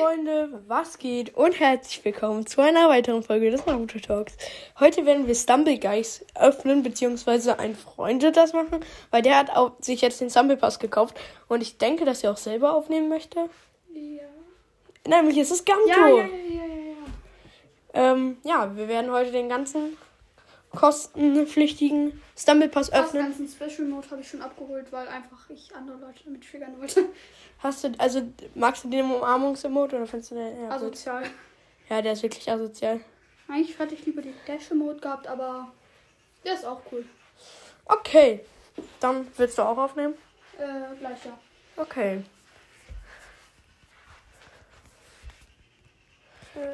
Freunde, was geht? Und herzlich willkommen zu einer weiteren Folge des Naruto Talks. Heute werden wir Stumble Guys öffnen, beziehungsweise ein Freund wird das machen, weil der hat auch sich jetzt den Stumble Pass gekauft und ich denke, dass er auch selber aufnehmen möchte. Ja. Nämlich ist es Ganto. Ja, ja, ja, ja, ja. Ähm, ja, wir werden heute den ganzen kostenpflichtigen Stumble Pass Das öffnen. ganzen Special Mode habe ich schon abgeholt, weil einfach ich andere Leute damit triggern wollte. Hast du, also magst du den Umarmungs-Emote oder findest du den? Ja, gut. Asozial. ja, der ist wirklich asozial. Eigentlich hätte ich lieber den Dash Mode gehabt, aber der ist auch cool. Okay, dann willst du auch aufnehmen? Äh, gleich ja. Okay.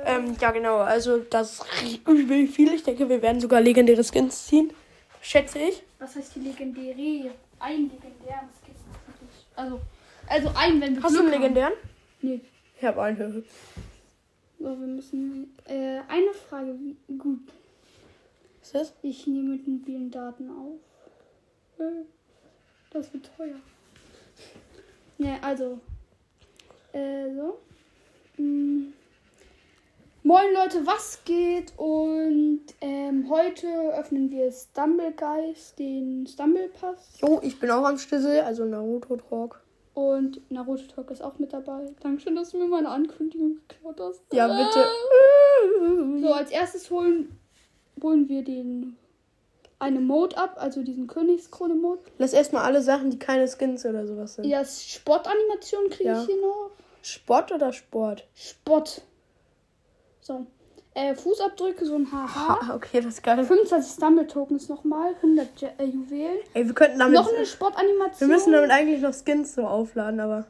Ähm, ja, genau. Also, das ist übel viel. Ich denke, wir werden sogar legendäre Skins ziehen. Schätze ich. Was heißt die legendäre? Ein legendären Skin. Also, also ein, wenn wir Hast du einen Glück haben. legendären? Nee. Ich habe einen. So, wir müssen. Äh, eine Frage. Gut. Was ist das? Ich nehme mit mobilen Daten auf. Äh, Das wird teuer. Ne, also. Äh, so. Mm. Moin Leute, was geht? Und ähm, heute öffnen wir Stumble Guys, den Stumble Pass. Jo, ich bin auch am Schlüssel, also Naruto Talk. Und Naruto Talk ist auch mit dabei. Dankeschön, dass du mir meine Ankündigung geklaut hast. Ja, bitte. So, als erstes holen, holen wir den eine Mode ab, also diesen Königskrone-Mode. Lass erstmal alle Sachen, die keine Skins oder sowas sind. Ja, Sportanimation kriege Ja. ich hier noch. Sport oder Sport? Sport. So. Äh, Fußabdrücke, so ein Haha. Ha, okay, das ist geil. 25 Stumble-Tokens nochmal, 100 Je äh, Juwelen. Ey, wir könnten damit. Noch eine Wir Sportanimation. müssen damit eigentlich noch Skins so aufladen, aber.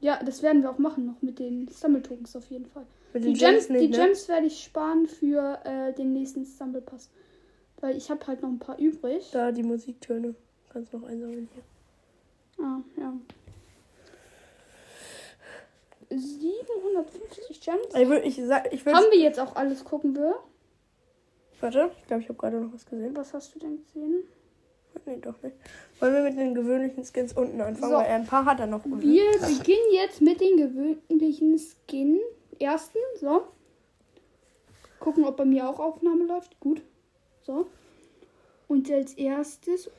Ja, das werden wir auch machen, noch mit den Stumble-Tokens auf jeden Fall. Mit Die den Gems, Gems nicht, die ne? Gems werde ich sparen für äh, den nächsten Stumble-Pass. Weil ich habe halt noch ein paar übrig. Da die Musiktöne. Kannst noch einsammeln hier. Ah, ja. 750 Gems. Ich will, ich sag, ich will. Haben wir jetzt auch alles, gucken wir. Warte, ich glaube, ich habe gerade noch was gesehen. Was hast du denn gesehen? Nee, doch nicht. Wollen wir mit den gewöhnlichen Skins unten anfangen? So. Weil er ein paar hat er noch unten. Wir beginnen jetzt mit den gewöhnlichen Skin. Ersten, so. Gucken, ob bei mir auch Aufnahme läuft. Gut. So. Und als erstes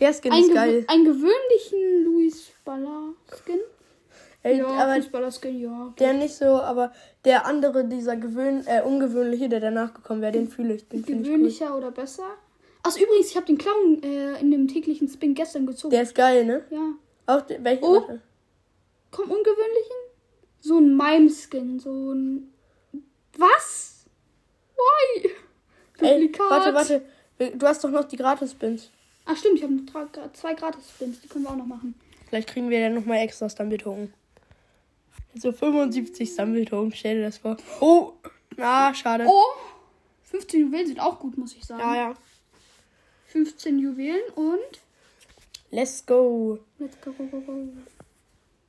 Der Skin ein, ist geil. ein gewöhnlichen Luis Baller Skin. Ey, ja, aber Skin, ja. der nicht so, aber der andere, dieser gewöhn, äh, ungewöhnliche, der danach gekommen wäre, den fühle ich. Den finde ich cool. Gewöhnlicher oder besser. Ach, übrigens, ich habe den Clown äh, in dem täglichen Spin gestern gezogen. Der ist geil, ne? ja. Auch der, welchen? Oh. Warte. Komm, ungewöhnlichen? So ein Mime-Skin, so ein. Was? Why? Ey, warte, warte. Du hast doch noch die Gratis-Spins. Ach stimmt, ich habe noch zwei Gratis-Spins, die können wir auch noch machen. Vielleicht kriegen wir dann nochmal extra Stumble-Token. So 75 Stumble-Token, stell dir das vor. Oh! Ah, schade. Oh! 15 Juwelen sind auch gut, muss ich sagen. Ja, ja. 15 Juwelen und. Let's go. Let's go, go, go, go.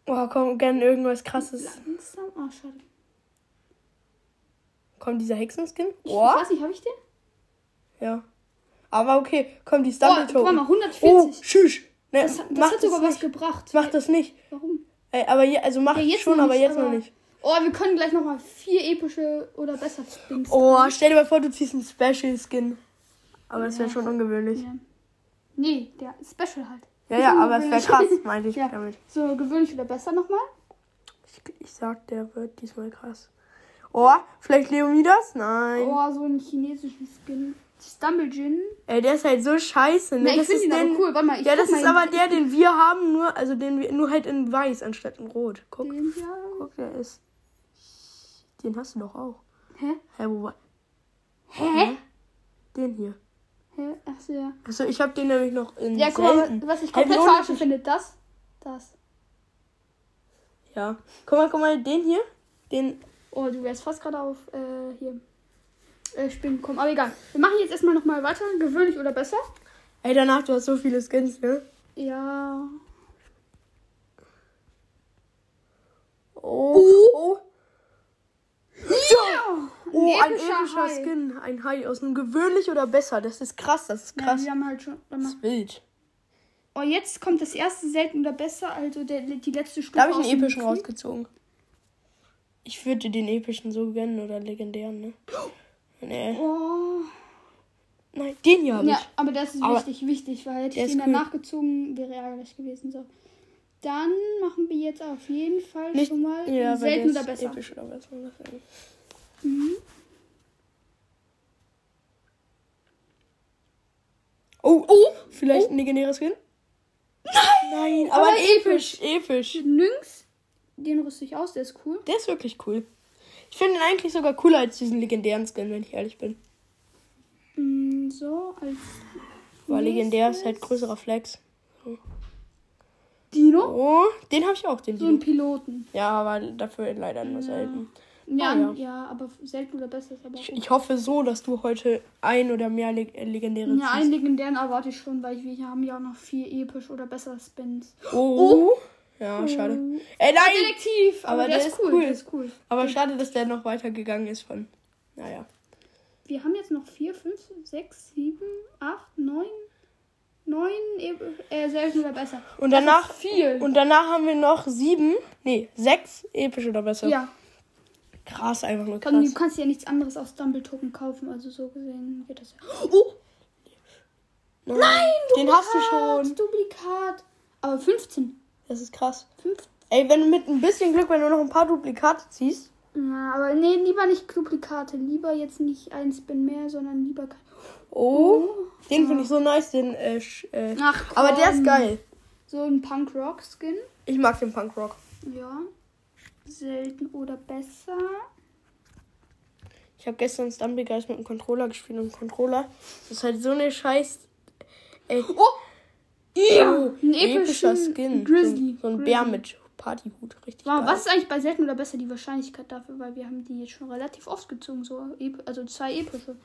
Oh, komm, gern irgendwas krasses. Langsam. Ah, schade. Kommt dieser Hexenskin? Ich, Oh, ich weiß nicht, habe ich den? ja. Aber okay, komm, die Oh, guck mal, Oh, 140. tschüss. Ne, das hat, das hat sogar was nicht. gebracht. Mach das nicht. Warum? Ey, aber je, also mach Ja, jetzt schon, noch aber nicht, jetzt aber- noch nicht. Oh, wir können gleich nochmal vier epische oder besser Spins. Oh, rein. stell dir mal vor, du ziehst einen Special-Skin. Aber das wäre Ja. schon ungewöhnlich. Ja. Nee, der Special halt. Ja, ja, aber es wäre krass, meinte ich Ja. damit. So, gewöhnlich oder besser nochmal? Ich, ich sag, der wird diesmal krass. Oh, vielleicht Leonidas? Nein. Oh, so einen chinesischen Skin. Stumble Jin. Ey, der ist halt so scheiße, ne? Ne, ich das ist ihn aber den- cool. Warte mal, ich Ja, das ist aber der, den wir haben, nur, also den wir, nur halt in weiß anstatt in rot. Guck, Den hier. guck, der ist. Den hast du doch auch. Hä? Hä, wo war. Hä? Den hier. Hä? Ach so, ja. Also ich hab den nämlich noch in Ja, guck mal, was ich komplett falsch sich- finde. Das. Das. Ja. Guck mal, guck mal, den hier. Den. Oh, du wärst fast gerade auf äh, hier. Äh, Spielen gekommen. Aber egal. Wir machen jetzt erstmal nochmal weiter. Gewöhnlich oder besser? Ey, danach, du hast so viele Skins, ne? Ja. Oh. Oh. Ja! Oh, ein epischer epischer Hai. Skin. Ein Hai aus einem gewöhnlich oder besser. Das ist krass, das ist Ja, krass. wir haben halt schon. das ist wild. Oh, jetzt kommt das erste selten oder besser, also der, die letzte Stufe. Da habe ich einen epischen rausgezogen. Ich würde den epischen so gönnen oder legendären, ne? Nee. Oh. Nein, den hier habe Ja, ich. aber das ist Aber wichtig, wichtig, weil hätte ich den cool. danach gezogen, wäre ärgerlich gewesen. So. Dann machen wir jetzt auf jeden Fall Nicht, schon mal ja, selten der oder besser. Episch oder besser. Mhm. Oh, oh, vielleicht ein legendäres Skin? Nein! Nein, aber, aber episch, episch. Nynx, den rüste ich aus, der ist cool. Der ist wirklich cool. Ich finde ihn eigentlich sogar cooler als diesen legendären Skin, wenn ich ehrlich bin. Mm, So, als Weil legendär ist halt größerer Flex. Dino. Oh, den habe ich auch, den So Dino. Piloten. Ja, aber dafür leider nur selten. Ja, Ah, ja. ja. aber selten oder besser ist aber auch Ich, ich hoffe so, dass du heute ein oder mehr leg äh, legendäre Ja, einen ziehst. legendären erwarte ich schon, weil wir haben ja auch noch vier episch oder besser Spins. Oh. Ja, schade. Ey, nein! Detektiv, aber, Aber der, der ist cool. cool. Der ist cool. Aber schade, dass der noch weitergegangen ist von. Naja. Wir haben jetzt noch vier, fünf, sechs, sieben, acht, neun, neun Ep- äh, selten oder besser. Und Das danach, viel. und danach haben wir noch sieben, nee, sechs episch oder besser. ja, Krass, einfach nur komm, du krass. kannst ja nichts anderes aus Stumble Token kaufen, also so gesehen geht das ja. Oh, Nein, den hast du Duplikat, schon. Duplikat. Aber 15. Das ist krass. 15. Ey, wenn du mit ein bisschen Glück, wenn du noch ein paar Duplikate ziehst. Ja, aber nee, lieber nicht Duplikate. Lieber jetzt nicht ein Spin mehr, sondern lieber kein. Oh, den finde ich so nice, den, äh, äh, Ach, aber der ist komm. geil. So ein Punk-Rock-Skin. Ich mag den Punkrock. Ja. Selten oder besser. Ich habe gestern Stumble Guys mit dem Controller gespielt und Controller. Das ist halt so eine Scheiß. Ey, Oh! Ja! ein epischer Skin. Grizzly. So, so ein. Bär mit Partyhut. Richtig Wow, geil. was ist eigentlich bei selten oder besser die Wahrscheinlichkeit dafür? Weil wir haben die jetzt schon relativ oft gezogen, so also zwei epische.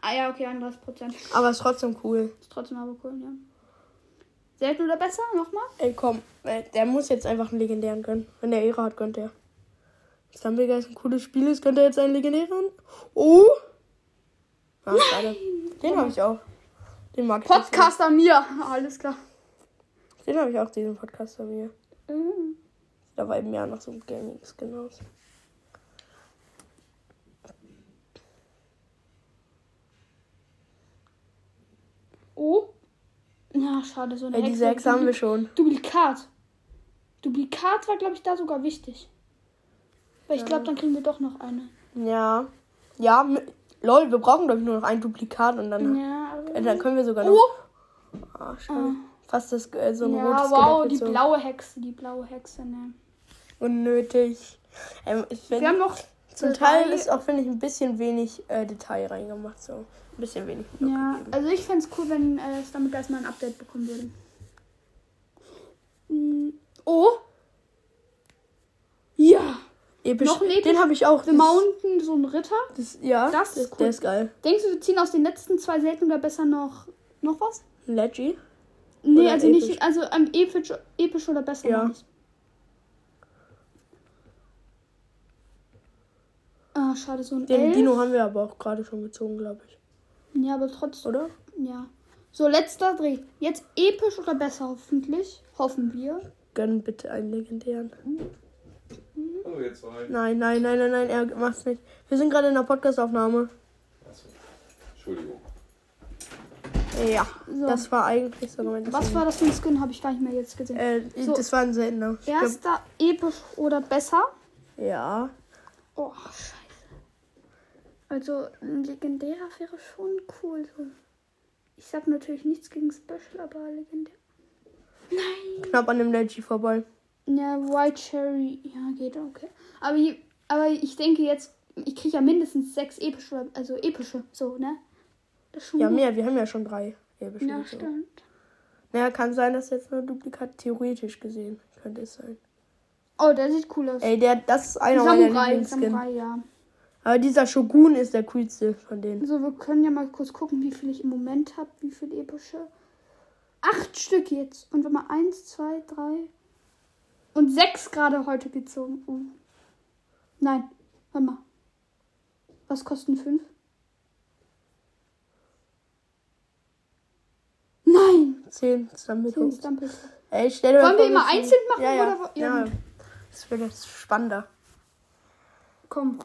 Ah ja, okay, 31 Prozent. Aber ist trotzdem cool. Ist trotzdem aber cool, ja. Selten oder besser? Nochmal? Ey, komm. äh, Der muss jetzt einfach einen legendären gönnen. Wenn der Ehre hat, gönnt er. Stumble Guys ein cooles Spiel ist, gönnt er jetzt einen legendären. Oh! Ah, schade. Den habe ich auch. Den mag ich. so. Podcaster mir. Alles klar. Den habe ich auch, diesen Podcaster mir. Mhm. Da war eben ja noch so ein Gaming-Skin aus. Oh. Na, schade, so eine Ey, die Hexe. haben wir schon. Duplikat. Duplikat war, glaube ich, da sogar wichtig. Weil ich glaube, dann kriegen wir doch noch eine. Ja. Ja, lol, wir brauchen glaube ich nur noch ein Duplikat und dann, Ja, dann können wir sogar noch. Oh! Ah, schade. Fast das, äh, so ein Ja, rotes wow, die blaue Hexe, die blaue Hexe, ne. Unnötig. Ähm, ich Wir haben noch zum Teil ist auch, finde ich, ein bisschen wenig äh, Detail reingemacht. So. Ein bisschen wenig. Look Ja, gegeben. also ich fände es cool, wenn äh, es damit erstmal ein Update bekommen würde. Mm, Oh! Ja! Episch. noch ein episch- Den habe ich auch. Das- Mountain, so ein Ritter. Das, ja, Das ist cool. der ist geil. Denkst du, wir ziehen aus den letzten zwei selten oder besser noch, noch was? Leggy. Nee, Oder also episch? nicht, also ähm, episch, episch oder besser Ja. ich. Ah, schade, so ein Den Elf. Dino haben wir aber auch gerade schon gezogen, glaube ich. Ja, aber trotzdem. Oder? Ja. So, letzter Dreh. Jetzt episch oder besser, hoffentlich. Hoffen wir. Gönn bitte einen legendären. Hallo ihr zwei. Nein, nein, nein, nein, nein, er macht's nicht. Wir sind gerade in der Podcastaufnahme. Achso. Entschuldigung. Ja, So. das war eigentlich so gemeint. Was war das für ein Skin? Habe ich gar nicht mehr jetzt gesehen. Äh, So. Das war ein seltener. Erster episch oder besser? ja. Oh, scheiße. Also, ein legendärer wäre schon cool. So. Ich sag natürlich nichts gegen Special, aber legendär. Nein. Knapp an dem Leggy vorbei. Ja, White Cherry. Ja, geht okay. Aber, aber ich denke jetzt, ich kriege ja mindestens sechs epische, also epische, so, ne? Ja, gut. mehr. Wir haben ja schon drei. epische Ja, gezogen. stimmt. Naja, kann sein, dass jetzt nur Duplikat theoretisch gesehen. Könnte es sein. Oh, der sieht cool aus. Ey, der, das ist einer meiner Samurai, Lieblingsskins. Samurai, ja. Aber dieser Shogun ist der coolste von denen. So, wir können ja mal kurz gucken, wie viel ich im Moment habe, wie viel epische. Acht Stück jetzt. Und wenn mal eins, zwei, drei und sechs gerade heute gezogen. Oh. Nein, warte mal. Was kosten fünf? Nein, 10 Stumble 10 Token. Stumble. Ey, stell dir Wollen wir immer einzeln machen ja, ja. oder ja, Ja. Das wird jetzt spannender. Komm.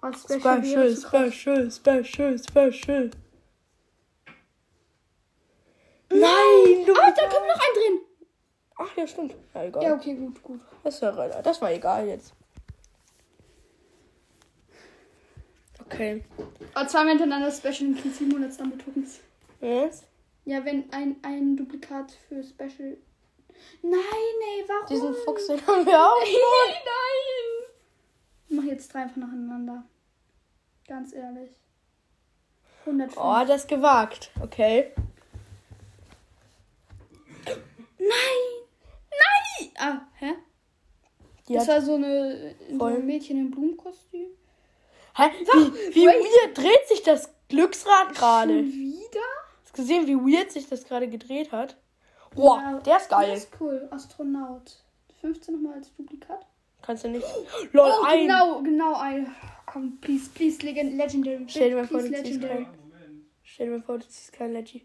Als Special. Special, special, special, special. Nein, du. Ah, da kommt noch ein drin. Ach ja, stimmt. Ja, egal. Ja, okay, gut, gut. Das, war, das war egal jetzt. Okay. Aber zweimal hintereinander Special und kriegst 700 Stumble Tokens. Jetzt? Ja, wenn ein, ein Duplikat für Special. Nein, ey, warum? Diesen Fuchs, den haben wir auch. Nein! Ich mach jetzt drei einfach nacheinander. Ganz ehrlich. 105. Oh, das gewagt. Okay. Nein! Ah, hä? Die das war so eine so ein Mädchen im Blumenkostüm. hä? Wie, wie weird dreht sich das Glücksrad gerade? Wieder? Hast du gesehen, wie weird sich das gerade gedreht hat? Boah, Ja, der ist geil. Der ist cool. Astronaut. 15 nochmal als Duplikat. Kannst du nicht. Lol, Oh, ein. genau, genau ein. Komm, please, please, Legend, Legendary. Stell dir mal vor, du ziehst Legendary. kein. Stell dir mal vor, du ziehst kein Leggy.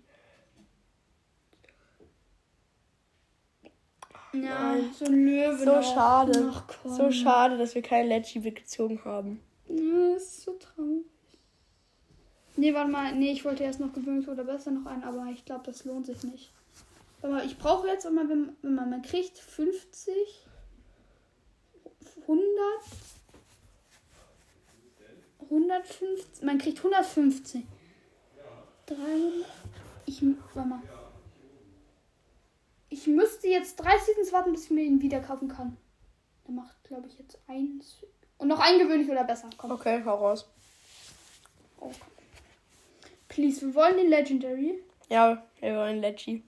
Ja, so ein Löwe. So schade. So schade, dass wir kein Leggy gezogen haben. Ja, das ist so traurig. Nee, warte mal. Nee, ich wollte erst noch gewöhnlich oder besser noch einen, aber ich glaube, das lohnt sich nicht. Warte mal, ich brauche jetzt immer, wenn, wenn man, man kriegt 50, 100, 150, man kriegt 150. 300, ich, warte mal. Ich müsste jetzt 30 Seasons warten, bis ich mir ihn wieder kaufen kann. Der macht, glaube ich, jetzt eins. Und noch ein gewöhnlich oder besser. Komm. Okay, hau raus. Oh, komm. Please, wir wollen den Legendary. Ja, wir wollen Leggy.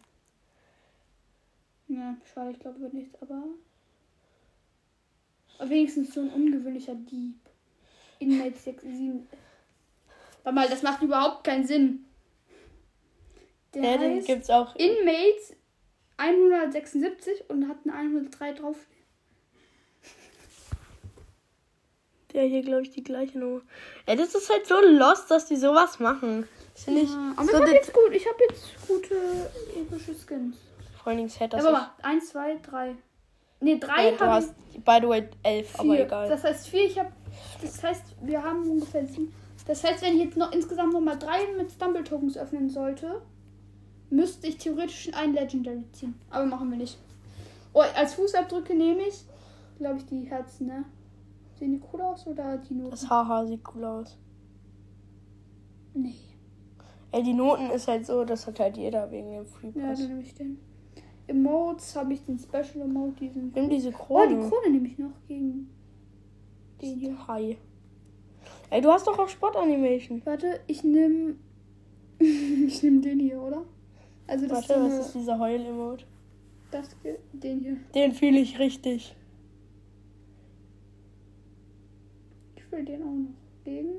Ja, schade, ich glaube, wird nichts, aber. wenigstens so ein ungewöhnlicher Dieb. Inmate 6, 7. Warte mal, das macht überhaupt keinen Sinn. Der Ja, den gibt's auch. Inmates 176 und hat eine 103 drauf. Der hier, glaube ich, die gleiche Nummer. Ey, das ist halt so lost, dass die sowas machen. Das finde ich. Ja, aber so ich habe jetzt gut, ich habe jetzt gute epische Skins. Vor allen Dingen Set, das Aber warte, 1, 2, 3. Ne, 3 äh, du habe hast, by the way, elf, ich. aber Vier. egal. Das heißt 4, ich habe. Das heißt, wir haben ungefähr 7. Das heißt, wenn ich jetzt noch insgesamt nochmal 3 mit Stumble Tokens öffnen sollte, müsste ich theoretisch ein Legendary ziehen. Aber machen wir nicht. Oh, als Fußabdrücke nehme ich, glaube ich, die Herzen, ne? Sehen die cool aus oder die Noten? Das Haha sieht cool aus. Nee. Ey, die Noten ist halt so, das hat halt jeder wegen dem Free Ja, Pass. dann nehme ich den. Emotes habe ich den Special Emote, diesen. Nimm diese Oh, die Krone. Krone nehme ich noch gegen den hier. Hi. Ey, du hast doch auch Sportanimation. Warte, ich nehme. ich nehme den hier, oder? Also das Warte, ist, was ist dieser Heul-Emote? das den hier. Den fühle ich richtig. Ich will den auch noch. Gegen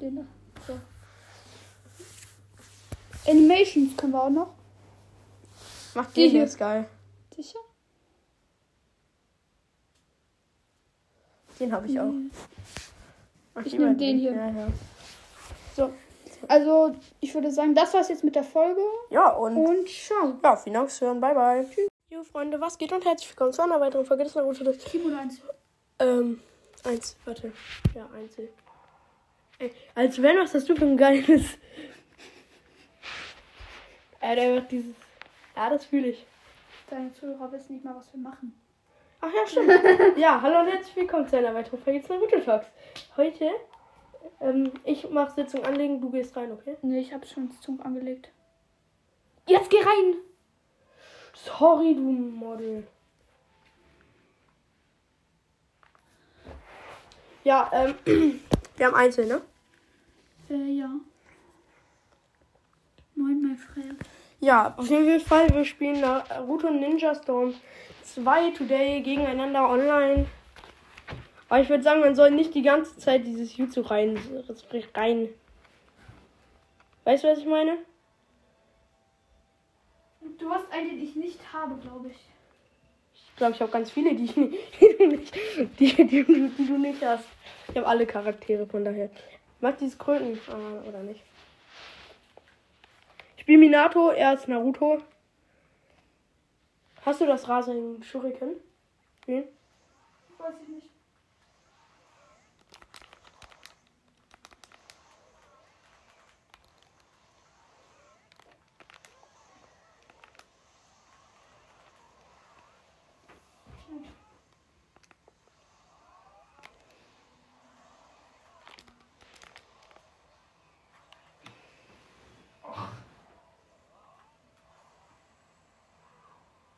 den da. So. Animations können wir auch noch. Mach den hier. ist geil. Sicher? Den habe ich auch. Mach Ich die nehm beiden. den hier. Ja, ja. So. Also, ich würde sagen, das war's jetzt mit der Folge. ja und Und ciao. ja, vielen Dank fürs Hören. Bye, bye. Tschüss. Jo, Freunde, was geht und herzlich willkommen zu einer weiteren Folge des Naruto durch. Keyboard 1. Ähm, eins, warte. Ja, einzel. Ey, als wenn, was hast du für ein geiles. Er hat einfach dieses. Ja, das fühle ich. Deine Zuhörer wissen nicht mal, was wir machen. Ach ja, stimmt. ja, hallo und herzlich willkommen zu einer weiteren Folge des Naruto Talks. Heute, ähm, ich mache Sitzung anlegen, du gehst rein, okay? Ne, ich habe schon die Zunge angelegt. Jetzt geh rein! Sorry, du Model. Ja, ähm, wir haben Einzel, ne? Äh, ja. Moin, mein Freund. Ja, auf jeden Fall, wir spielen Naruto Ninja Storm 2 today gegeneinander online. Aber ich würde sagen, man soll nicht die ganze Zeit dieses Jutsu rein, rein. Weißt du, was ich meine? Du hast eine, die ich nicht habe, glaube ich. Ich glaube, ich habe ganz viele, die, ich nicht, die, du nicht, die, die, die du nicht hast. Ich habe alle Charaktere, von daher. Mag dieses Kröten, ah, oder nicht? Ich spiele Minato, er ist Naruto. Hast du das Rasen Shuriken? Wen? Weiß ich nicht.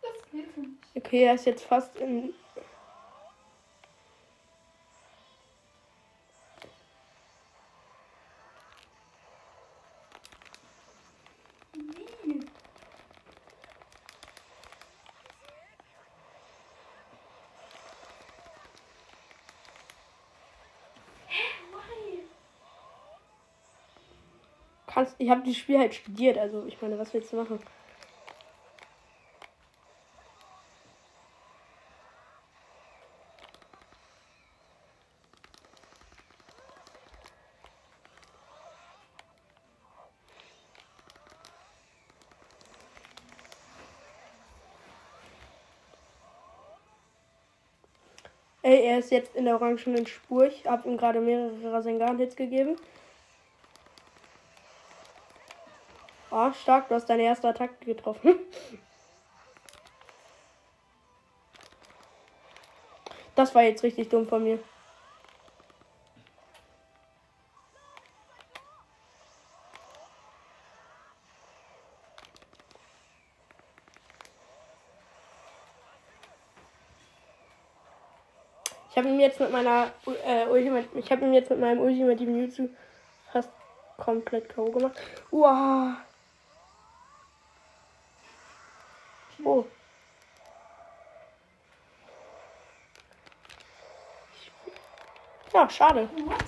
Das geht nicht. Okay, er ist jetzt fast in. Ich habe das Spiel halt studiert, also ich meine, was willst du machen? Ey, ist jetzt in der orangenen Spur. Ich habe ihm gerade mehrere Rasengan-Hits gegeben. Oh, stark, du hast deine erste Attacke getroffen. Das war jetzt richtig dumm von mir. Habe ihm jetzt mit meiner äh, Ultimate, ich habe ihm jetzt mit meinem ultimativen Jutsu fast komplett K.O. gemacht. Wow. Oh. Ja, schade. What?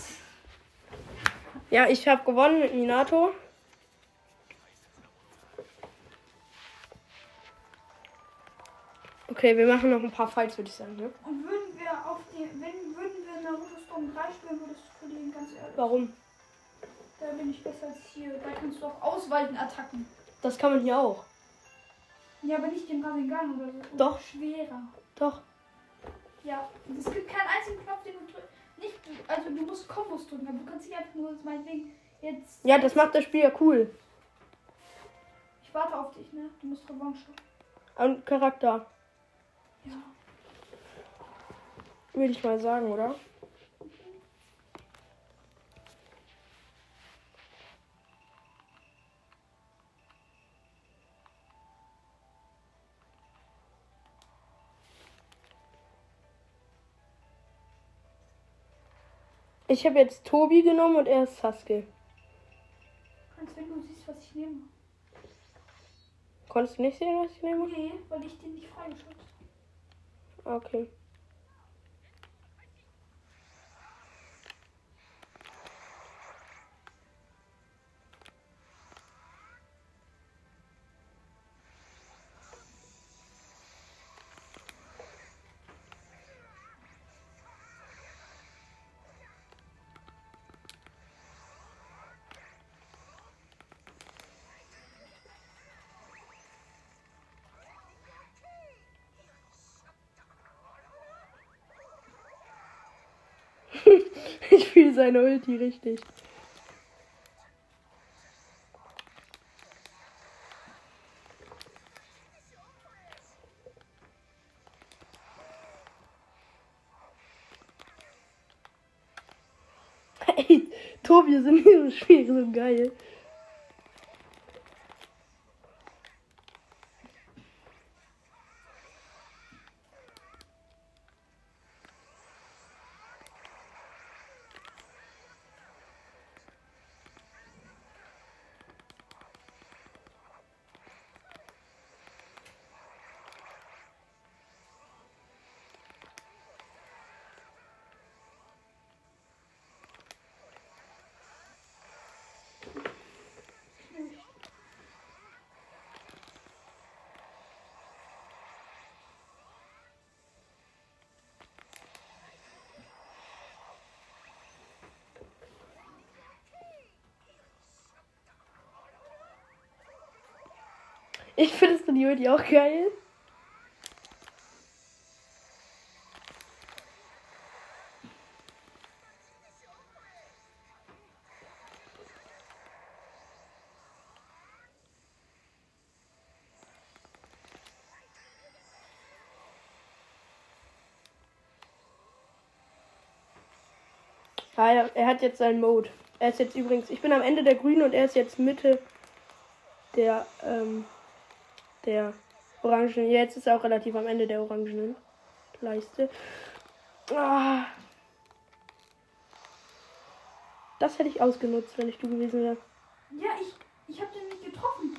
Ja, ich habe gewonnen mit Minato. Okay, wir machen noch ein paar Fights, würde ich sagen. Ne? Wir wenn würden wir Naruto Storm 3 spielen, würdest du verlieren, ganz ehrlich. Warum? Da bin ich besser als hier. Da kannst du auch ausweichen Attacken. Das kann man hier auch. Ja, aber nicht den Rasengan oder so. Oder Doch. Schwerer. Doch. Ja, es gibt keinen einzigen Knopf, den du drückst. Nicht, also du musst Kombos drücken, aber du kannst nicht einfach nur meinetwegen jetzt. Ja, das macht das Spiel ja cool. Ich warte auf dich, ne? Du musst Revanche. Und Charakter, Ja. Würde ich mal sagen, oder? Ich habe jetzt Tobi genommen und er ist Sasuke. Kannst, wenn du siehst, was ich nehme. Konntest du nicht sehen, was ich nehme? Nee, weil ich den nicht freigeschaltet. Okay. Seine Ulti richtig. Ey, Tobi sind in diesem Spiel so geil. Ich finde es die Ulti auch geil. Ah, er hat jetzt seinen Mode. Er ist jetzt übrigens, ich bin am Ende der Grünen und er ist jetzt Mitte der ähm, der Orangen. Jetzt ist er auch relativ am Ende der Orangenen Leiste. Ah. Das hätte ich ausgenutzt, wenn ich du gewesen wäre. Ja, ich, ich habe den nicht getroffen.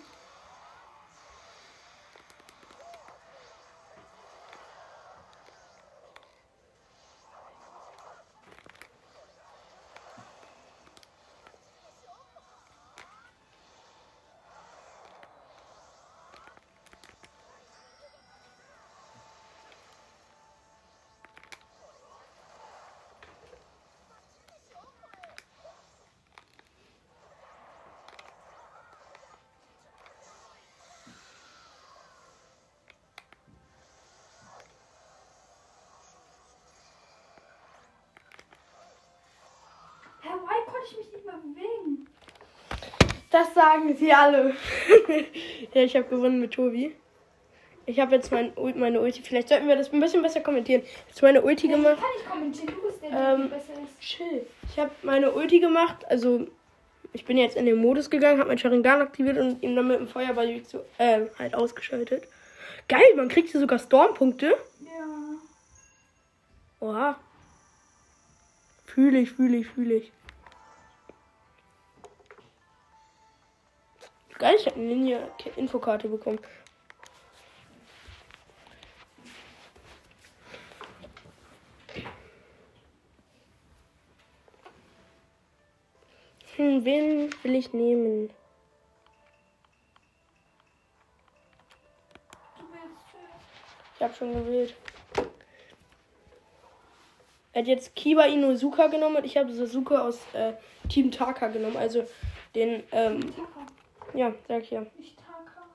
Herr White konnte ich mich nicht mehr bewegen. Das sagen sie alle. ja, ich habe gewonnen mit Tobi. Ich habe jetzt mein, meine Ulti. Vielleicht sollten wir das ein bisschen besser kommentieren. Jetzt meine Ulti Ja, gemacht. kann ich kommentieren, du bist der, Ähm, der besser ist. Chill. Ich habe meine Ulti gemacht. Also, ich bin jetzt in den Modus gegangen, habe meinen Sharingan aktiviert und ihn dann mit dem Feuerball zu, äh, halt ausgeschaltet. Geil, man kriegt hier sogar Stormpunkte. Ja. Oha. Fühle ich, fühle ich, fühle ich. Geil, ich habe eine Linie-Infokarte bekommen. Hm, wen will ich nehmen? Ich habe schon gewählt. Er hat jetzt Kiba Inuzuka genommen und ich habe Sasuke aus äh, Team Taka genommen. Also den, ähm, Taka. ja, sag ich ja. Nicht Taka.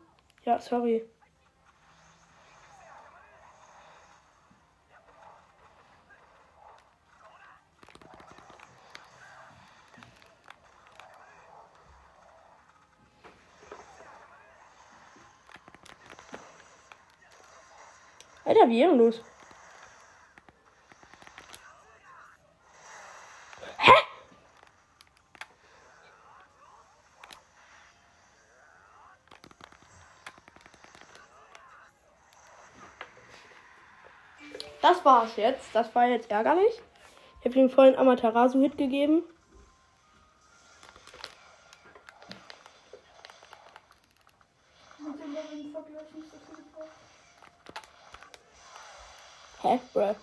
Ja, sorry. Alter, wie ehrenlos. Hä? Das war's jetzt. Das war jetzt ärgerlich. Ich habe ihm vorhin Amaterasu-Hit gegeben. Hä, bruh.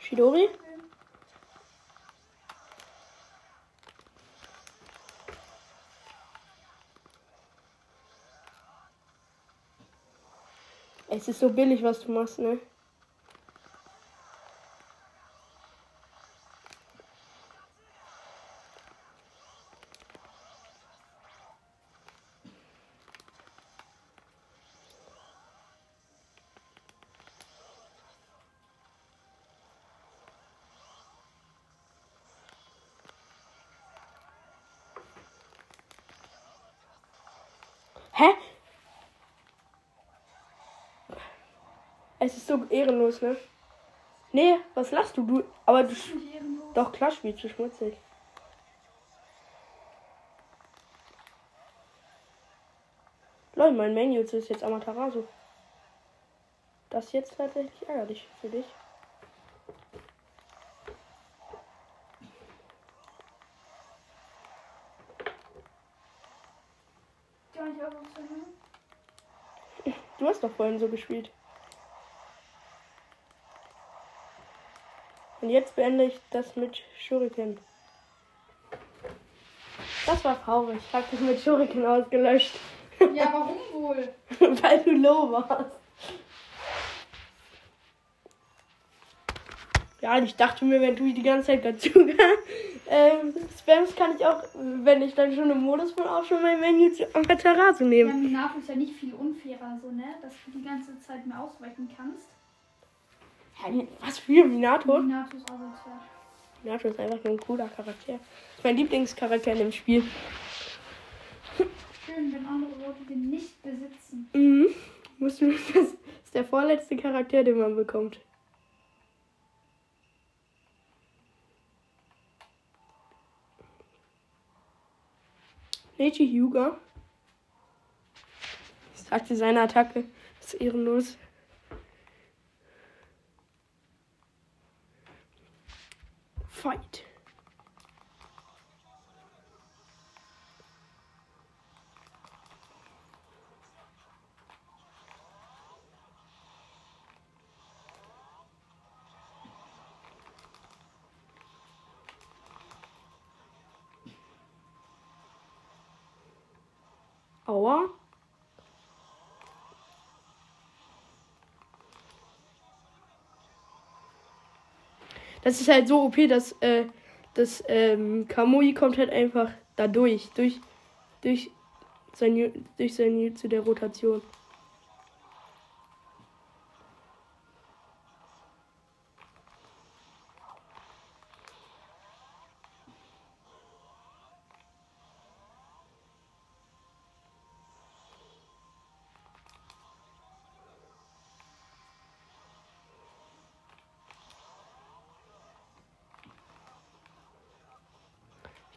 Shidori? Es ist so billig, was du machst, ne? Es ist so ehrenlos, ne? Nee, was lachst du? Du, aber du. Doch, klar spielst du schmutzig. Leute, mein Menu ist jetzt Amaterasu. Das ist jetzt tatsächlich ärgerlich für dich. Zu. Du hast doch vorhin so gespielt. Und jetzt beende ich das mit Shuriken. Das war traurig. Ich habe das mit Shuriken ausgelöscht, Ja, warum wohl? weil du low warst. Ja, ich dachte mir, wenn du die ganze Zeit dazu ähm, spamst, kann ich auch, wenn ich dann schon im Modus bin, auch schon mein Menü zu Amaterasu Ja, nehmen. Minato ist ja nicht viel unfairer, so, ne? Dass du die ganze Zeit mehr ausweichen kannst. Was für Minato? Minato ist asozial. Minato ist einfach nur ein cooler Charakter. Ist mein Lieblingscharakter in dem Spiel. Schön, wenn andere Leute den nicht besitzen. Mhm. Das ist der vorletzte Charakter, den man bekommt. Neji Hyuga. Sagte seine Attacke. Ist ehrenlos. Fight. Aua. Das ist halt so OP, dass äh, das ähm, Kamui kommt halt einfach da durch, durch, sein, durch sein Jutsu der Rotation.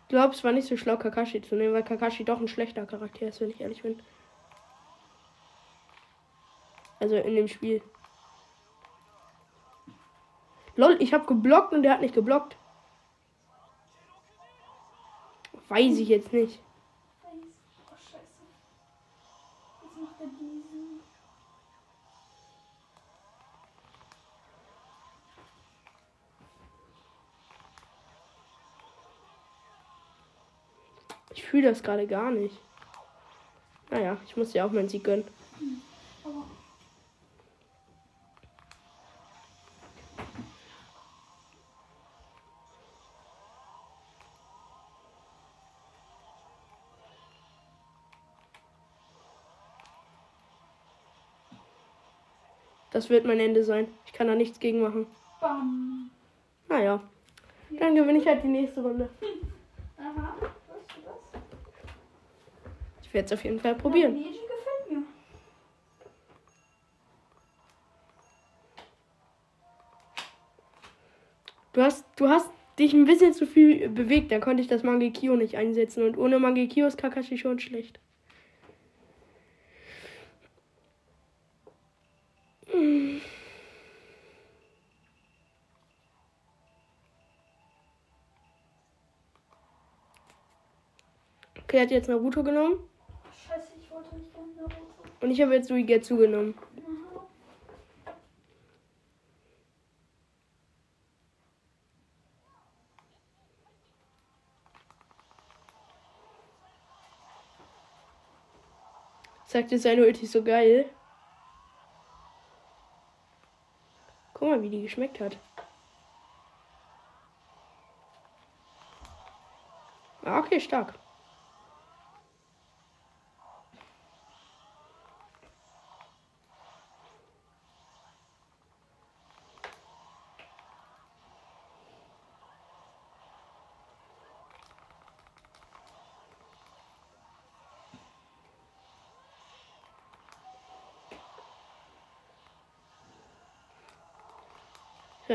Ich glaube, es war nicht so schlau, Kakashi zu nehmen, weil Kakashi doch ein schlechter Charakter ist, wenn ich ehrlich bin. Also in dem Spiel. Lol, ich habe geblockt und der hat nicht geblockt. Weiß ich jetzt nicht. Fühle das gerade gar nicht. Naja, ich muss ja auch meinen Sieg gönnen. Das wird mein Ende sein. Ich kann da nichts gegen machen. bam. Naja. Dann gewinne ich halt die nächste Runde. Aha. Weißt du das? Ich werde es auf jeden Fall probieren. Ja, gefällt mir. Du hast, du hast dich ein bisschen zu viel bewegt, dann konnte ich das Mangekyo nicht einsetzen. Und ohne Mangekyo ist Kakashi schon schlecht. Okay, er hat jetzt Naruto genommen. Und ich habe jetzt Suigetsu genommen. Aha. Sagt jetzt seine Ulti so geil. Guck mal, wie die geschmeckt hat. Ah, okay, stark.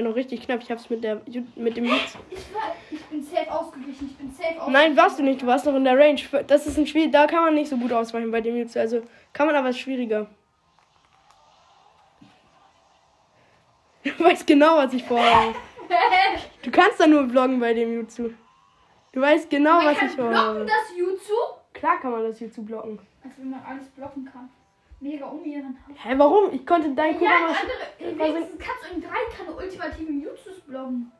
War noch richtig knapp. Ich hab's mit der mit dem Jutsu. Ich, war, ich bin safe ausgewichen. Ich bin safe ausgewichen. Nein, warst du nicht. Du warst noch in der Range. Das ist ein Spiel, da kann man nicht so gut ausweichen bei dem Jutsu. Also kann man aber schwieriger. Du weißt genau, was ich vorhabe. Du kannst da nur vloggen bei dem Jutsu. Du weißt genau, Man was kann ich blocken vorhabe. das Jutsu. Klar kann man das Jutsu blocken. Als wenn man alles blocken kann. Mega unehrenhaft. Hä, warum? Ich konnte dein Ja, Kurama. andere, wenigstens kannst du in drei keine ultimativen Jutsus blocken.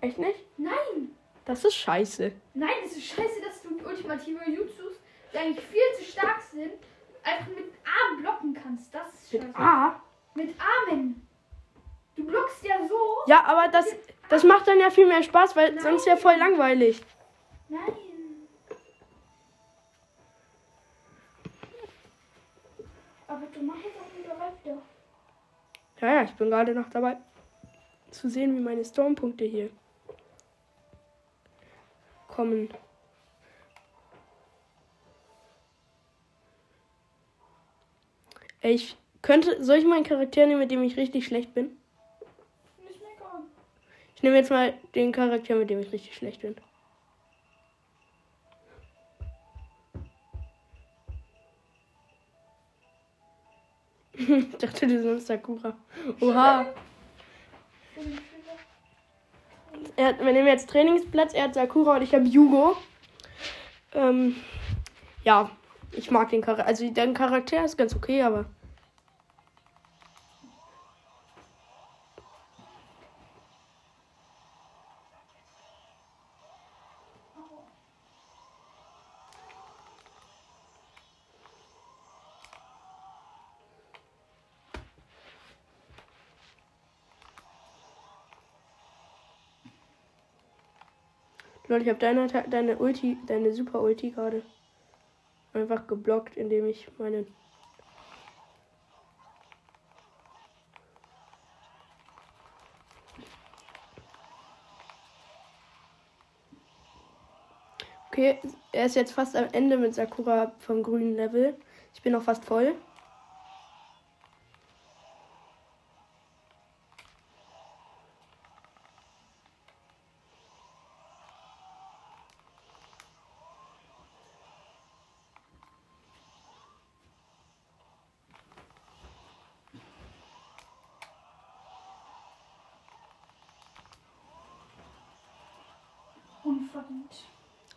Echt nicht? Nein. Das ist scheiße. Nein, es ist scheiße, dass du ultimative Jutsus, die eigentlich viel zu stark sind, einfach mit A blocken kannst. Das ist scheiße. Mit A? Mit Armen. Du blockst ja so. Ja, aber das, das macht dann ja viel mehr Spaß, weil Nein. sonst ja voll langweilig. Nein. Aber du machst jetzt auch wieder weiter. Ja, ja, ich bin gerade noch dabei zu sehen, wie meine Stormpunkte hier kommen. Ich könnte, soll ich meinen Charakter nehmen, mit dem ich richtig schlecht bin? Nicht mehr kommen. Ich nehme jetzt mal den Charakter, mit dem ich richtig schlecht bin. Ich dachte, du nimmst Sakura. Oha. Er hat, wir nehmen jetzt Trainingsplatz, er hat Sakura und ich habe Yugo. Ähm, ja, ich mag den Charakter. Also, dein Charakter ist ganz okay, aber. Leute, ich habe deine, deine Ulti, deine Super Ulti gerade einfach geblockt, indem ich meine. Okay, er ist jetzt fast am Ende mit Sakura vom grünen Level. Ich bin noch fast voll.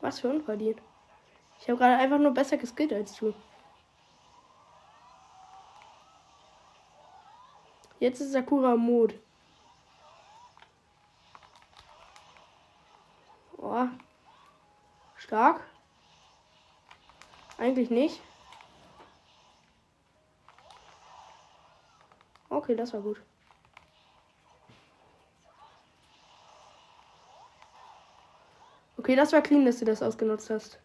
Was für unverdient. Ich habe gerade einfach nur besser geskillt als du. Jetzt ist Sakura im Mod. Oh. Stark. Eigentlich nicht. Okay, das war gut. Okay, das war clean, dass du das ausgenutzt hast.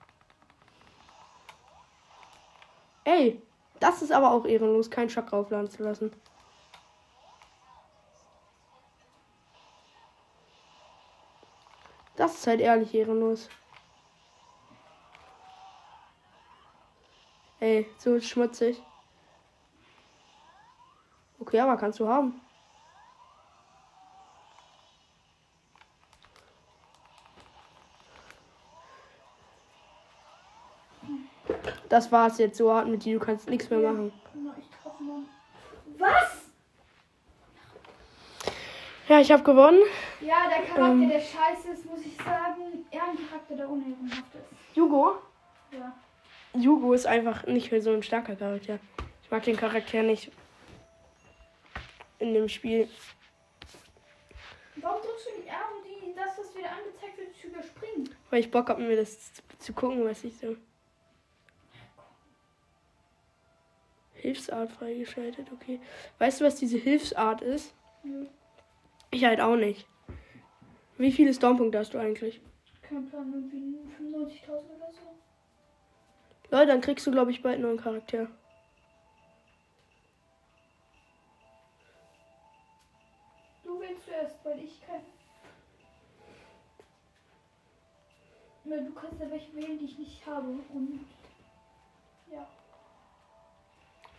Ey, das ist aber auch ehrenlos, keinen Schock draufladen zu lassen. Das ist halt ehrlich ehrenlos. Ey, so schmutzig. Okay, aber kannst du haben. Das war's jetzt so hart mit dir, du kannst nichts mehr machen. Was? Ja, ich habe gewonnen. Ja, der Charakter, Ähm. der scheiße ist, muss ich sagen. Eher ein Charakter, der unehrenhaft ist. Jugo? Ja. Jugo ist einfach nicht mehr so ein starker Charakter. Ich mag den Charakter nicht in dem Spiel. Warum drückst du die R, um die, das, was wieder angezeigt wird, zu überspringen? Weil ich Bock habe, mir das zu, zu gucken, was ich so. Hilfsart freigeschaltet, okay. Weißt du, was diese Hilfsart ist? Nö. Ich halt auch nicht. Wie viele Stormpunkte hast du eigentlich? Kein Plan, irgendwie 95.000 oder so. Leute, dann kriegst du, glaube ich, bald einen neuen Charakter. Du wählst zuerst, weil ich kein. Na, du kannst ja welche wählen, die ich nicht habe. Und. Ja.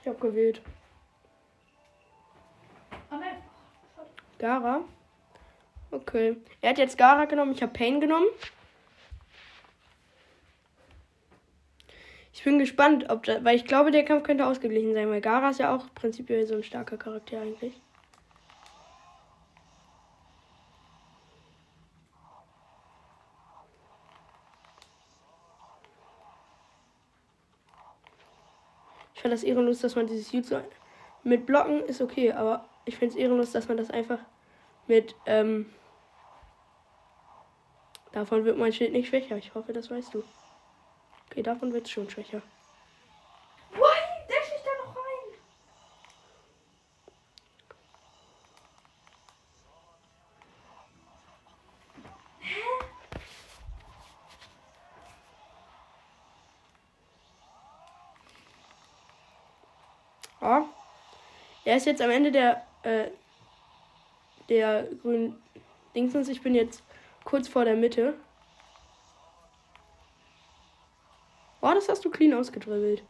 Ich habe gewählt. Nein. Gara. Okay. Er hat jetzt Gara genommen, ich habe Pain genommen. Ich bin gespannt, ob da, weil ich glaube, der Kampf könnte ausgeglichen sein, weil Gara ist ja auch prinzipiell so ein starker Charakter eigentlich. Ich finde das ehrenlos, dass man dieses Jutsu mit Blocken ist okay, aber ich finde es ehrenlos, dass man das einfach mit ähm, davon wird mein Schild nicht schwächer. Ich hoffe, das weißt du. Okay, davon wird es schon schwächer. Why? Der schießt da noch rein. Ja. Er ist jetzt am Ende der äh, der grünen Dingsens. Ich bin jetzt kurz vor der Mitte. Oh, das hast du clean ausgedribbelt.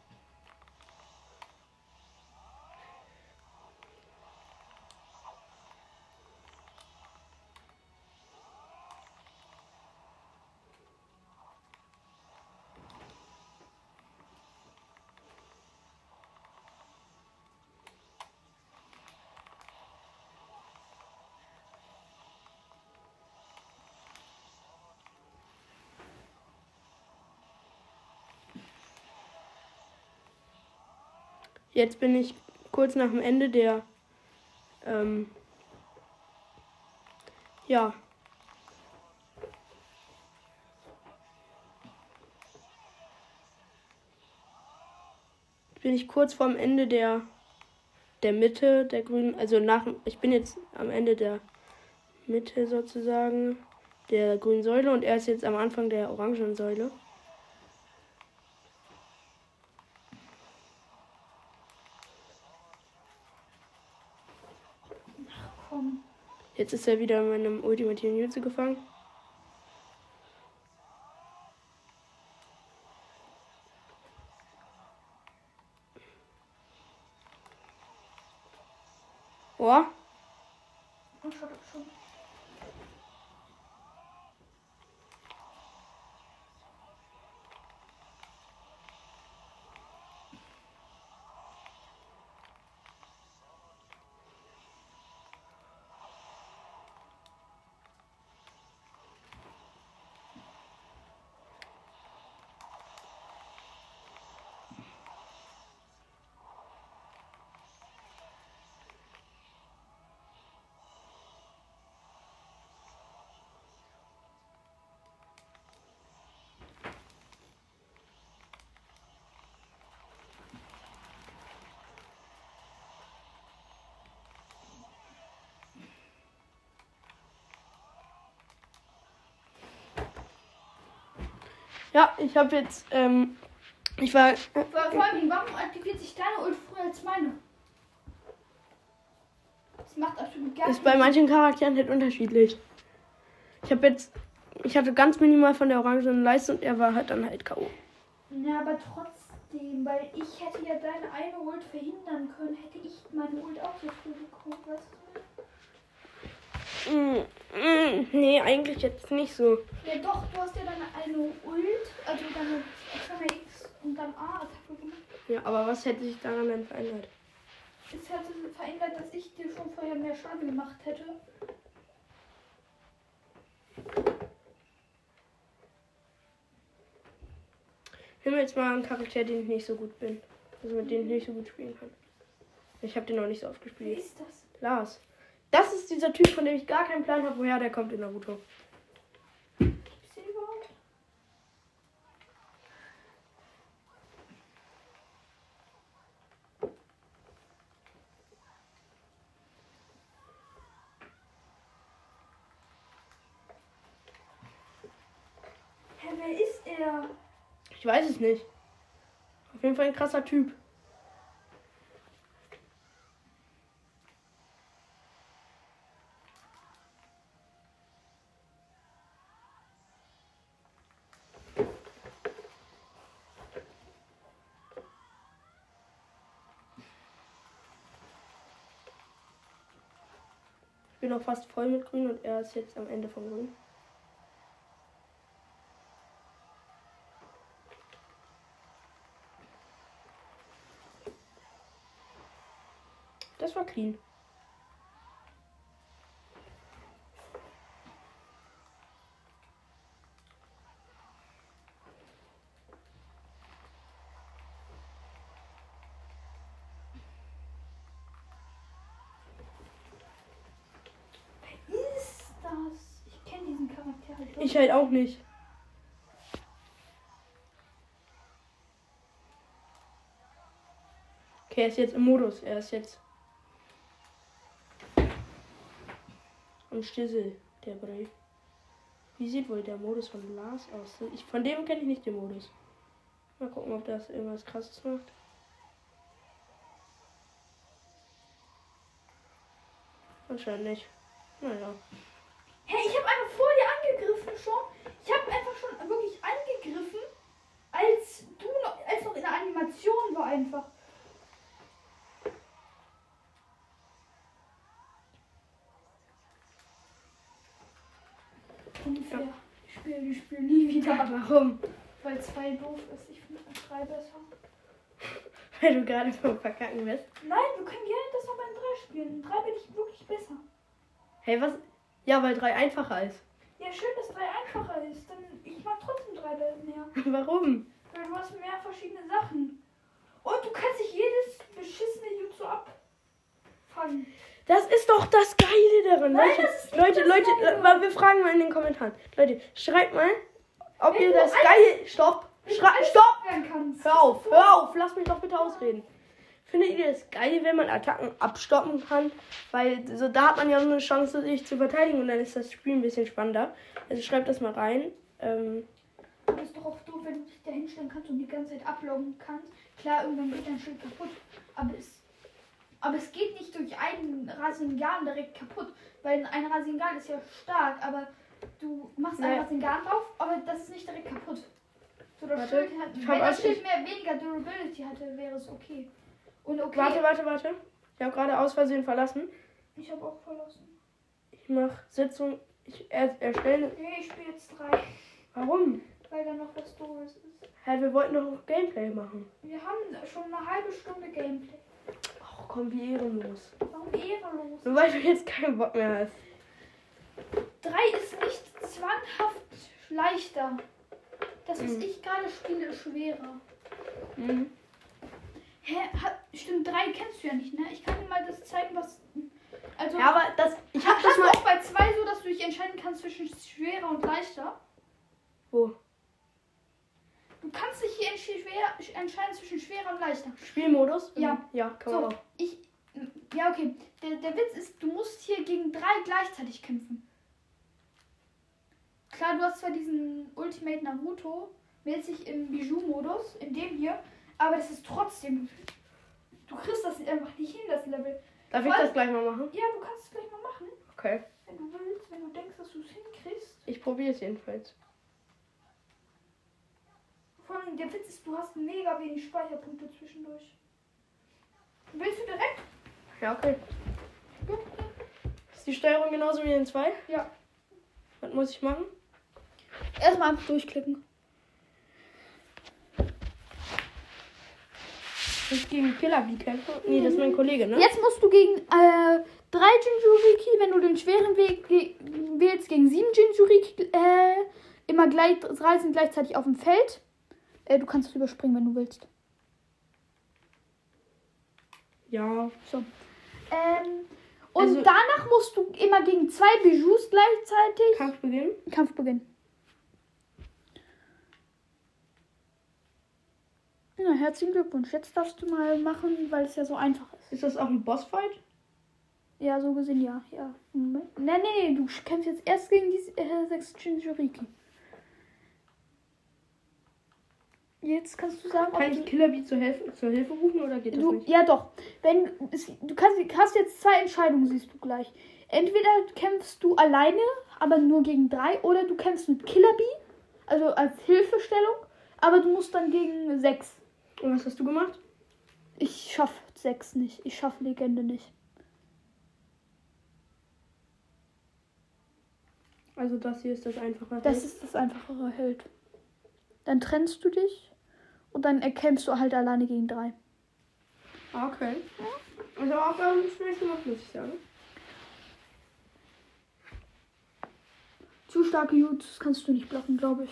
Jetzt bin ich kurz nach dem Ende der. Ähm, ja. Bin ich kurz vorm Ende der der Mitte der grünen, also nach ich bin jetzt am Ende der Mitte sozusagen der grünen Säule und er ist jetzt am Anfang der orangen Säule. Komm. Jetzt ist er wieder in meinem ultimativen Jutsu gefangen. Ja, ich habe jetzt, ähm, ich war, vor allem, warum aktiviert sich deine Ult früher als meine? Das macht absolut gar ist bei manchen Charakteren halt unterschiedlich. Ich habe jetzt, ich hatte ganz minimal von der orangenen Leiste und er war halt dann halt K.O. Ja, aber trotzdem, weil ich hätte ja deine eine Ult verhindern können, hätte ich meine Ult auch so früh bekommen, weißt du? Mm, mm, nee, eigentlich jetzt nicht so. Ja doch, du hast ja deine eine Ult, also deine XMX und dann A-Attacke gemacht. Ja, aber was hätte sich daran denn verändert? Es hätte verändert, dass ich dir schon vorher mehr Schaden gemacht hätte. Nimm jetzt mal einen Charakter, den ich nicht so gut bin. Also mit dem ich nicht so gut spielen kann. Ich habe den noch nicht so oft gespielt. ist das? Lars. Das ist dieser Typ, von dem ich gar keinen Plan habe, woher der kommt in Naruto. Hä, wer ist er? Ich weiß es nicht. Auf jeden Fall ein krasser Typ. Noch fast voll mit Grün und er ist jetzt am Ende von Grün. Das war clean. Wer ist das? Ich kenne diesen Charakter halt Ich halt auch nicht. Okay, er ist jetzt im Modus. Er ist jetzt am Stissel, der Brave. Wie sieht wohl der Modus von Lars aus? Ich, von dem kenne ich nicht den Modus. Mal gucken, ob das irgendwas krasses macht. Anscheinend nicht. Naja. Hey, ich habe einfach vor dir angegriffen schon. Ich habe einfach schon wirklich angegriffen, als du noch, als noch in der Animation war einfach. Ich spiele die Spiel nie wieder, Warum? weil zwei doof ist. Ich finde drei besser. Weil du gerade vom Verkacken bist. Nein, wir können gerne das nochmal in drei spielen. In drei bin ich wirklich besser. Hey, was? Ja, weil drei einfacher ist. Ja, schön, dass drei einfacher ist. Dann ich mag trotzdem drei mehr. Warum? Weil du hast mehr verschiedene Sachen. Und du kannst dich jedes beschissene Jutsu abfangen. Das ist doch das Geile daran. Nein, Leute, das ist Leute, das Leute, Geile. mal, wir fragen mal in den Kommentaren. Leute, schreibt mal, ob Wenn ihr das Geile. Stopp! Schrei, stopp! Hör auf, hör auf, lass mich doch bitte ausreden. Findet ihr es geil, wenn man Attacken abstoppen kann? Weil so da hat man ja eine Chance, sich zu verteidigen und dann ist das Spiel ein bisschen spannender. Also schreibt das mal rein. Ähm, Das ist doch auch doof, wenn du dich da hinstellen kannst und die ganze Zeit abloggen kannst. Klar, irgendwann geht dein Schild kaputt. Aber es, aber es geht nicht durch einen Rasengan direkt kaputt. Weil ein Rasengan ist ja stark, aber du machst Ja. ein Rasengan drauf, aber das ist nicht direkt kaputt. So, das Warte, Schild hat, wenn das Schild mehr weniger Durability hatte, wäre es okay. Und okay, Warte, warte, warte. Ich habe gerade aus Versehen verlassen. ich habe auch verlassen. Ich mache Sitzung. Ich er, erstelle. Nee, ich spiele jetzt drei, Warum? weil da noch was Doofes ist. Hä, wir wollten doch Gameplay machen. Wir haben schon eine halbe Stunde Gameplay. Ach komm, wie ehrenlos. Warum ehrenlos? Nur weil du jetzt keinen Bock mehr hast. Drei ist nicht zwanghaft leichter. Das, was Mhm. ich gerade spiele, ist schwerer. Mhm. Hä? Hat, stimmt, drei kennst du ja nicht, ne? Ich kann dir mal das zeigen, was. Also, Ja, aber das. Ich ich hab das mal. auch bei zwei so, dass du dich entscheiden kannst zwischen schwerer und leichter. Wo? Du kannst dich hier schwer, entscheiden zwischen schwerer und leichter. Spielmodus? Ja. Mhm. Ja, kann man So, auch. ich. Ja, okay. Der, der Witz ist, du musst hier gegen drei gleichzeitig kämpfen. Klar, du hast zwar diesen Ultimate Naruto, mäßig im Bijou-Modus, in dem hier, aber das ist trotzdem. Du kriegst das einfach nicht hin, das Level. Darf ich Was? das gleich mal machen? Ja, du kannst es gleich mal machen, Okay. wenn du willst, wenn du denkst, dass du es hinkriegst. Ich probiere es jedenfalls. Vor allem, der Witz ist, du hast mega wenig Speicherpunkte zwischendurch. Willst du direkt? Ja, okay. Ist die Steuerung genauso wie in 2? Ja. Was muss ich machen? Erstmal einfach durchklicken. Ich gegen Killer Bee kämpfen? Nee, das ist mein Kollege, ne? Jetzt musst du gegen äh, drei Jinjuriki, wenn du den schweren Weg ge wählst, gegen sieben Jinjuriki, äh, immer gleich, drei sind gleichzeitig auf dem Feld. Äh, du kannst es überspringen, wenn du willst. Ja. So. Ähm, und Also- danach musst du immer gegen zwei Bijous gleichzeitig Kampf beginnen. Kampf beginnen. Ja, herzlichen Glückwunsch. Jetzt darfst du mal machen, weil es ja so einfach ist. Ist das auch ein Bossfight? Ja, so gesehen, ja. ja. Moment. Nee, nee, nee, du kämpfst jetzt erst gegen die äh, sechs Jinjuriki. Jetzt kannst du sagen, ob Kann ich Killer Bee zur Hilfe, zur Hilfe rufen oder geht das du nicht? Ja, doch. Wenn es, du kannst, hast jetzt zwei Entscheidungen, siehst du gleich. Entweder kämpfst du alleine, aber nur gegen drei, oder du kämpfst mit Killer Bee, also als Hilfestellung, aber du musst dann gegen sechs. Und was hast du gemacht? Ich schaff sechs nicht. Ich schaff Legende nicht. Also das hier ist das einfache. Das ist das einfachere Held. Dann trennst du dich und dann erkämpfst du halt alleine gegen drei. Ah, okay. Also auch ähm, schlecht gemacht, muss ich sagen. Zu starke Jutsus kannst du nicht blocken, glaube ich.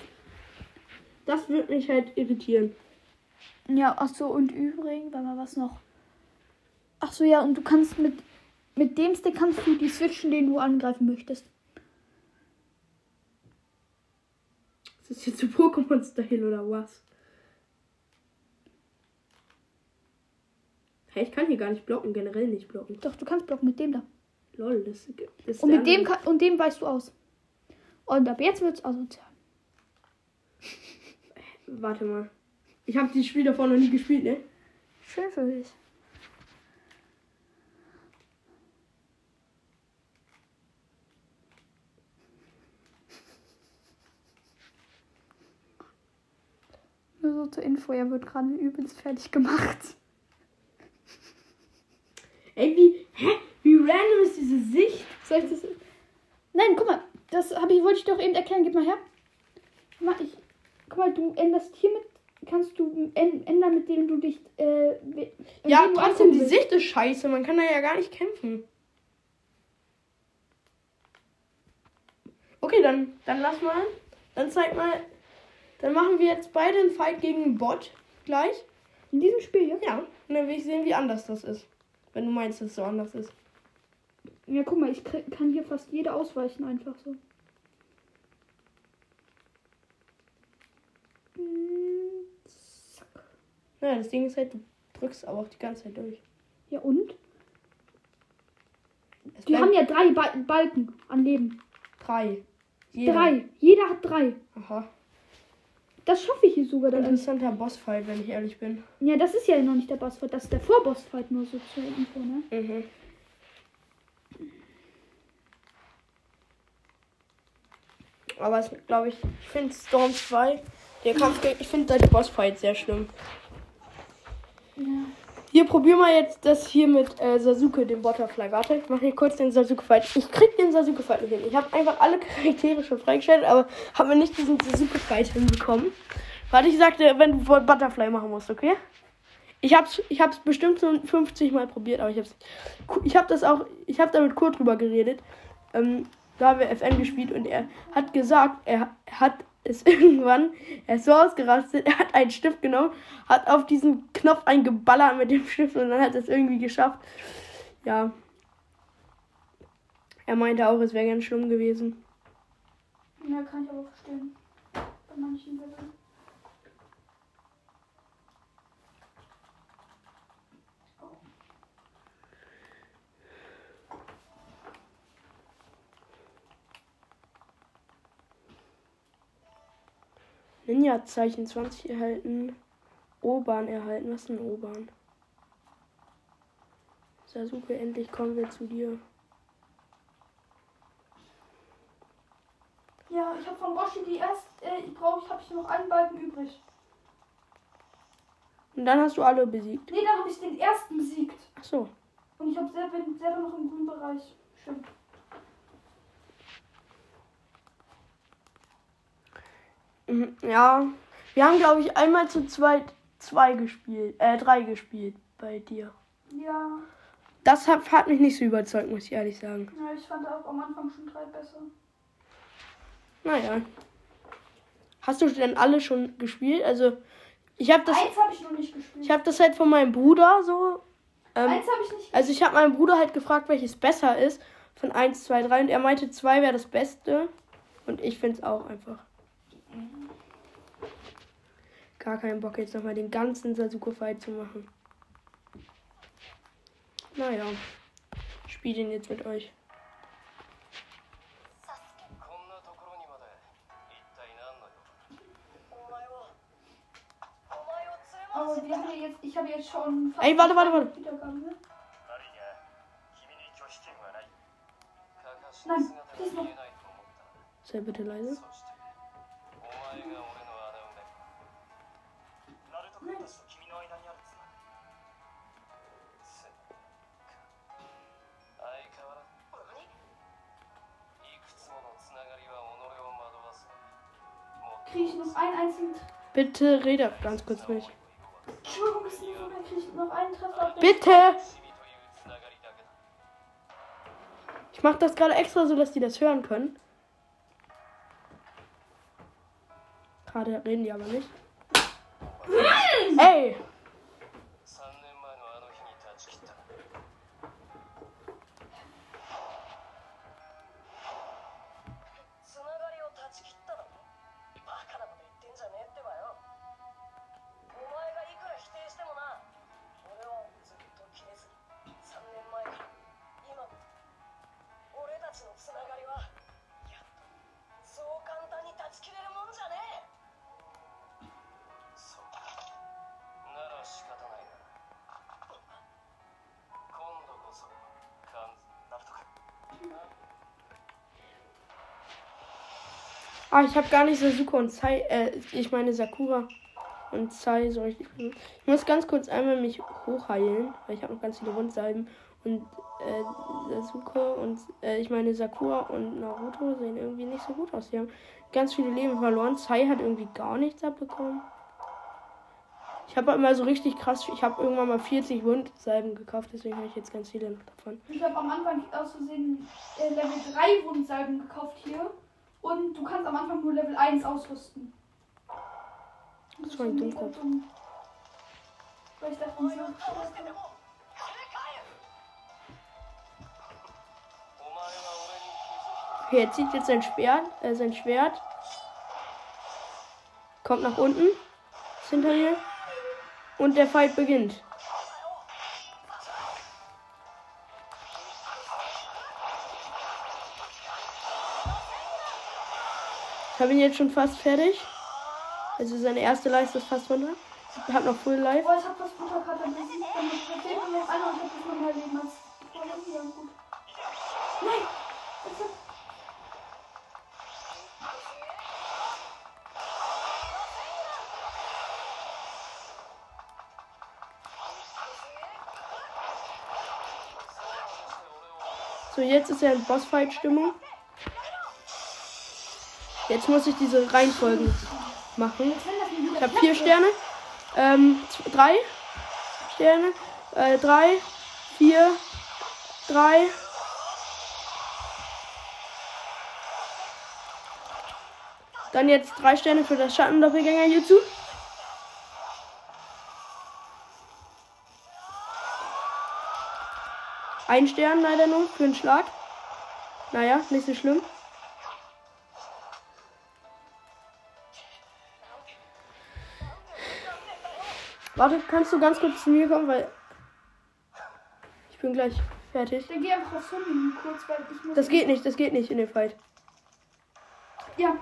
Das wird mich halt irritieren. Ja, ach so, und übrigens, warte mal, was noch? Ach so, ja, und du kannst mit, mit dem Stick kannst du die switchen, den du angreifen möchtest. Ist das jetzt so Pokémon-Style oder was? Hey, ich kann hier gar nicht blocken, generell nicht blocken. Doch, du kannst blocken mit dem da. Lol, das ist Und mit dem, kann, und dem weißt du aus. Und ab jetzt wird's asozial. Warte mal. Ich habe dieses Spiel davor noch nie gespielt, ne? Schön für dich. Nur so zur Info, er wird gerade übelst fertig gemacht. Ey, wie, hä? Wie random ist diese Sicht? Soll ich das. Nein, guck mal, das ich, wollte ich doch eben erklären. Gib mal her. Mach ich. Guck mal, du änderst hiermit, kannst du änd- ändern, mit dem du dich. Äh, Ja, trotzdem, die Sicht ist scheiße. Man kann da ja gar nicht kämpfen. Okay, dann, dann lass mal. Dann zeig mal. Dann machen wir jetzt beide einen Fight gegen einen Bot gleich. In diesem Spiel, ja? Ja. Und dann will ich sehen, wie anders das ist. Wenn du meinst, dass es so anders ist. Ja, guck mal, ich kann hier fast jede ausweichen, einfach so. Naja, das Ding ist halt, du drückst aber auch die ganze Zeit durch. Ja, und? Es Die haben ja drei ba Balken an Leben. drei. Jeder. Drei. Jeder hat drei. Aha. Das schaffe ich hier sogar. Dann. Interessanter Bossfight, wenn ich ehrlich bin. Ja, das ist ja noch nicht der Bossfight. Das ist der Vorbossfight nur so zur Info, ne? Mhm. Aber es glaube ich, ich finde Storm 2, der Kampf, ich finde die Bossfight sehr schlimm. Hier probier mal jetzt das hier mit äh, Sasuke, dem Butterfly. Warte, ich mache hier kurz den Sasuke-Fight. Ich krieg den Sasuke-Fight nicht hin. Ich habe einfach alle Charaktere schon freigestellt, aber habe mir nicht diesen Sasuke-Fight hinbekommen. Warte, ich sagte, wenn du Butterfly machen musst, okay? Ich hab's, ich hab's bestimmt so 50 Mal probiert, aber ich hab's. Ich hab das auch, ich hab da mit Kurt drüber geredet. Ähm, da haben wir FN gespielt und er hat gesagt, er hat es irgendwann, er ist so ausgerastet, er hat einen Stift genommen, hat auf diesen Knopf eingeballert mit dem Stift und dann hat er es irgendwie geschafft. Ja. Er meinte auch, es wäre ganz schlimm gewesen. Ja, kann ich aber verstehen. Bei manchen Leveln. Ninja-Zeichen 20 erhalten. O-Bahn erhalten. Was ist denn O-Bahn? Sasuke, endlich kommen wir zu dir. Ja, ich habe von Roshi die erst, äh, ich brauche, ich habe hier noch einen Balken übrig. Und dann hast du alle besiegt. Nee, dann habe ich den ersten besiegt. Ach so. Und ich habe selber, selber noch im grünen Bereich. Stimmt. Mhm, Ja. Wir haben, glaube ich, einmal zu zweit zwei gespielt. Äh, drei gespielt bei dir. Ja, Das hat, hat mich nicht so überzeugt, muss ich ehrlich sagen. ja, ich fand auch am Anfang schon drei besser. Naja. Hast du denn alle schon gespielt? Also, ich habe das, Eins habe ich noch nicht gespielt. ich habe das halt von meinem Bruder so. Ähm, Eins habe ich nicht Also ich habe meinen Bruder halt gefragt, welches besser ist. Von 1, 2, 3. Und er meinte, 2 wäre das Beste. Und ich finde es auch einfach gar keinen Bock, jetzt nochmal den ganzen Sasuke-Fight zu machen. Naja, spiel spiele den jetzt mit euch. Ich habe jetzt schon. Ey, warte, warte, warte. Nein, please noch. Sei bitte leise. kriege ich noch einen einzigen. Bitte rede ganz kurz ruhig. Entschuldigung, ist nicht dann kriege ich noch einen Treffer. Bitte! Ich mache das gerade extra so, dass die das hören können. Gerade reden die aber nicht. Ey! Ah, ich habe gar nicht Sasuke und Sai, äh, ich meine Sakura und Sai so richtig. Ich muss ganz kurz einmal mich hochheilen, weil ich habe noch ganz viele Wundsalben. Und äh, Sasuke und, äh, ich meine Sakura und Naruto sehen irgendwie nicht so gut aus. Die haben ganz viele Leben verloren. Sai hat irgendwie gar nichts abbekommen. Ich habe immer so richtig krass, ich habe irgendwann mal 40 Wundsalben gekauft, deswegen habe ich jetzt ganz viele davon. Ich habe am Anfang aus Versehen äh, Level 3 Wundsalben gekauft hier. Und du kannst am Anfang nur Level 1 ausrüsten. Das, das war ein Dummkopf. Dumm. Weil ich dachte, ich Okay, er zieht jetzt sein Schwert, äh, sein Schwert. Kommt nach unten. Ist hinter ihr. Und der Fight beginnt. Habe ihn jetzt schon fast fertig. Also seine erste Leiste ist fast runter. Ich habe noch Full Life. Oh, ich hab das Butterkater besiegt. Dann fehlt mir noch einer und ich hab das noch mal Leben. das ist ja gut. Nein! Das ist- So, jetzt ist er in Bossfight-Stimmung. Jetzt muss ich diese Reihenfolgen machen. Ich habe vier Sterne. Ähm, drei Sterne. Äh, drei, vier, drei. Dann jetzt drei Sterne für das Schattendoppelgänger Jutsu. Ein Stern leider nur für einen Schlag. Naja, nicht so schlimm. Warte, kannst du ganz kurz zu mir kommen, weil ich bin gleich fertig. Dann geh einfach aufs Handy kurz, weil ich muss. Das geht nicht, das geht nicht in dem Fight. Ja.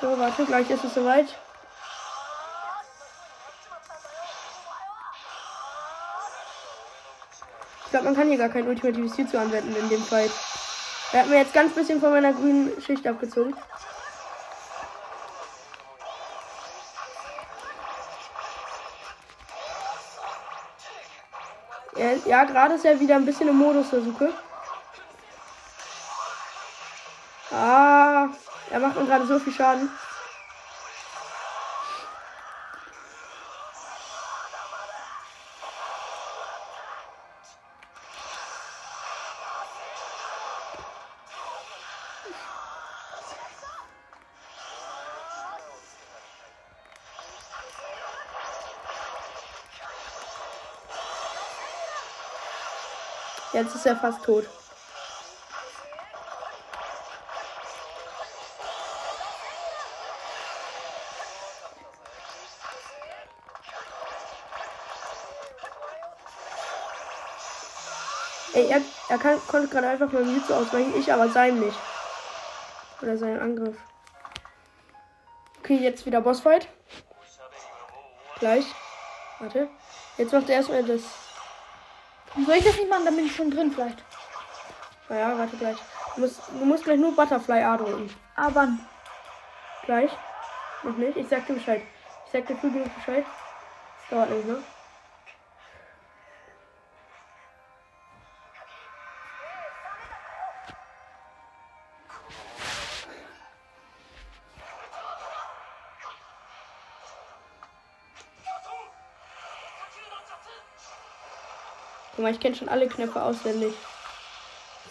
So, warte, gleich ist es soweit. Ich glaube, man kann hier gar kein ultimatives Jutsu anwenden in dem Fight. Er hat mir jetzt ganz bisschen von meiner grünen Schicht abgezogen. Ja, gerade ist er wieder ein bisschen im Modus der Suche. Ah, er macht mir gerade so viel Schaden. Jetzt ist er fast tot. Ey, er, er kann, konnte gerade einfach mal Jutsu ausweichen, ich aber sein nicht. Oder seinen Angriff. Okay, jetzt wieder Bossfight. Gleich. Warte. Jetzt macht er erstmal das. Soll ich das nicht machen? Dann bin ich schon drin vielleicht. Naja, warte gleich. Du musst, du musst gleich nur Butterfly A drücken. Aber wann? Gleich. Noch nicht. Ich sag dir Bescheid. Ich sag dir früh genug Bescheid. Das dauert nicht, ne? Mal, ich kenne schon alle Knöpfe auswendig.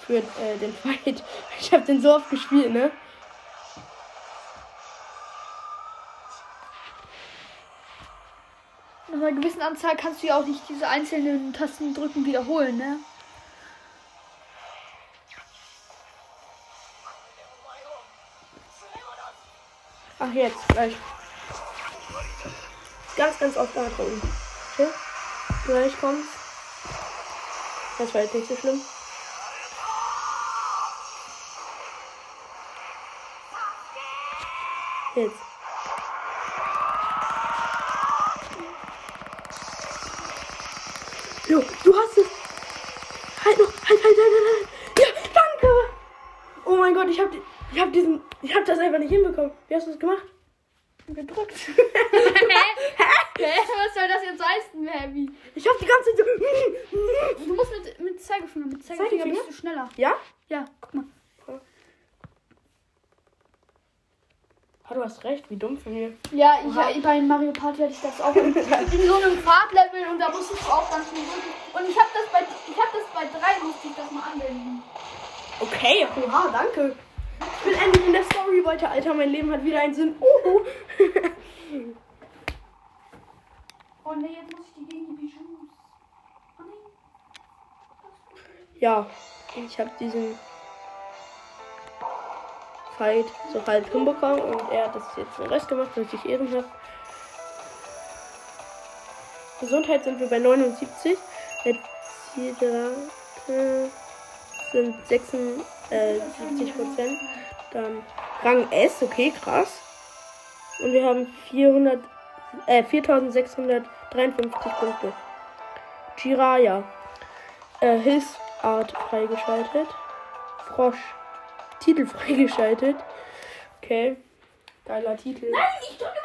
Für äh, den Fight. Ich habe den so oft gespielt, ne? Nach einer gewissen Anzahl kannst du ja auch nicht diese einzelnen Tasten drücken wiederholen, ne? Ach, jetzt, gleich. Ganz, ganz oft nachdrücken. Okay? Gleich kommt's. Das war jetzt nicht so schlimm. Jetzt. Jo, du hast es. Halt noch. Halt, halt, halt, halt. halt. Ja, danke. Oh mein Gott, ich hab, ich hab diesen, ich hab das einfach nicht hinbekommen. Wie hast du das gemacht? Gedrückt. Hä? Was soll das jetzt heißen, Heavy? Ich hab die ganze Zeit so. Du musst mit, mit Zeigefinger, mit Zeigefinger, Zeigefinger? bist du schneller. Ja? Ja, guck mal. Ah, du hast recht, wie dumm von mir. Ja, ich, bei Mario Party hatte ich das auch in, in so einem Fahrtlevel und da musstest du auch ganz schön drücken. Und ich habe das bei ich habe das bei drei musste ich das mal anwenden. Okay, oha, danke. Ich bin endlich in der Story weiter, Alter. Mein Leben hat wieder einen Sinn. Uhu. Oh ne, jetzt muss ich die gegen die Bijous. Oh nein. Ja, ich habe diesen Fight so halb hinbekommen und er hat das jetzt den Rest gemacht, was ich ehrenhaft. Gesundheit sind wir bei 79. Der Zielrate sind 76 äh, 70 Prozent. Dann Rang S, okay, krass. Und wir haben 400, äh, 4653 Punkte. Jiraya. Äh, Hilfsart freigeschaltet. Frosch. Titel freigeschaltet. Okay. Geiler Titel. Nein, ich drücke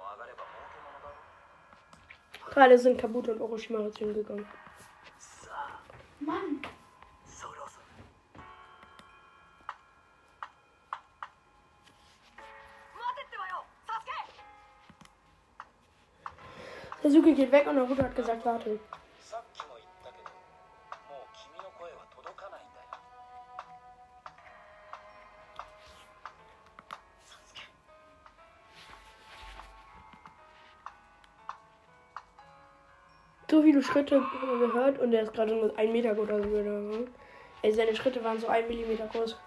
Gerade sind Kabuto und Orochimaru zu ihm gegangen. Mann. Sasuke geht weg und Naruto hat gesagt, warte. Schritte gehört und er ist gerade nur ein Meter groß oder so. Ne? Seine Schritte waren so ein Millimeter groß.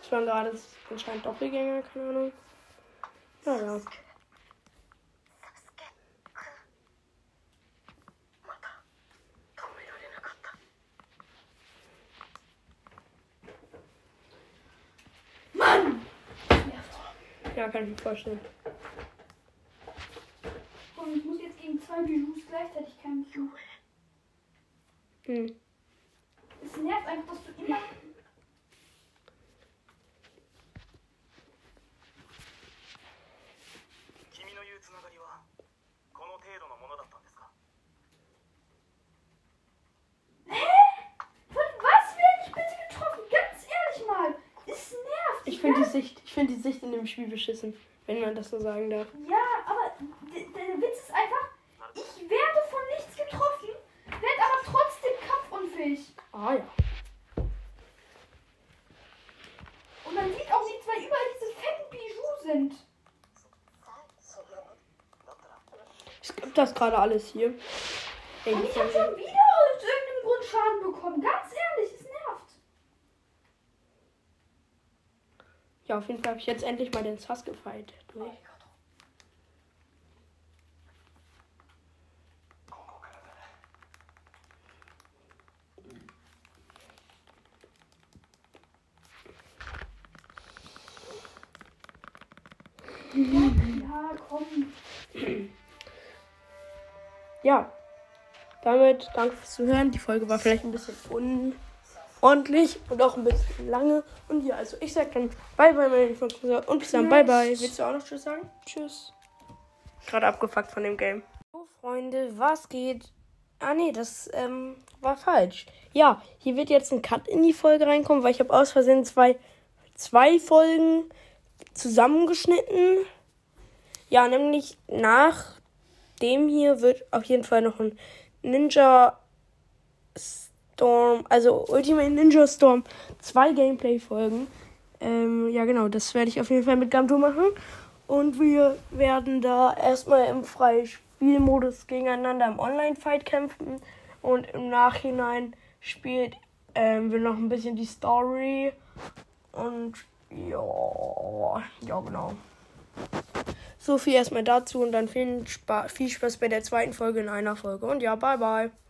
Das waren gerade anscheinend Doppelgänger, keine Ahnung. Naja. Ja, kann ich mir vorstellen. Und ich muss jetzt gegen zwei Bijous gleichzeitig kämpfen. Hm. Ich finde ja. die Sicht, ich finde die Sicht in dem Spiel beschissen, wenn man das so sagen darf. Ja, aber der Witz ist einfach, ich werde von nichts getroffen, werde aber trotzdem kampfunfähig. Ah ja. Und man sieht auch nichts, weil überall diese fetten Bijoux sind. Es gibt das gerade alles hier. Ey, ich habe schon wieder aus irgendeinem Grund Schaden bekommen. Ganz ehrlich, Ja, auf jeden Fall habe ich jetzt endlich mal den Sass gefeilt oh, durch. Ja, komm. Ja, damit danke fürs Zuhören. Die Folge war vielleicht ein bisschen un unordentlich und auch ein bisschen lange. Und ja, also ich sag dann bye bye, meine Freunde. Und bis dann, bye bye. Willst du auch noch Tschüss sagen? Tschüss. Gerade abgefuckt von dem Game. So, Freunde, was geht? Ah, nee, das ähm, war falsch. Ja, hier wird jetzt ein Cut in die Folge reinkommen, weil ich habe aus Versehen zwei, zwei Folgen zusammengeschnitten. Ja, nämlich nach dem hier wird auf jeden Fall noch ein Ninja Storm, also Ultimate Ninja Storm, zwei Gameplay-Folgen. Ähm, ja, genau, das werde ich auf jeden Fall mit Gamto machen. Und wir werden da erstmal im Freispiel Spielmodus gegeneinander im Online-Fight kämpfen und im Nachhinein spielt ähm, wir noch ein bisschen die Story und ja, ja genau. So viel erstmal dazu und dann viel, Spa viel Spaß bei der zweiten Folge in einer Folge und ja, bye bye.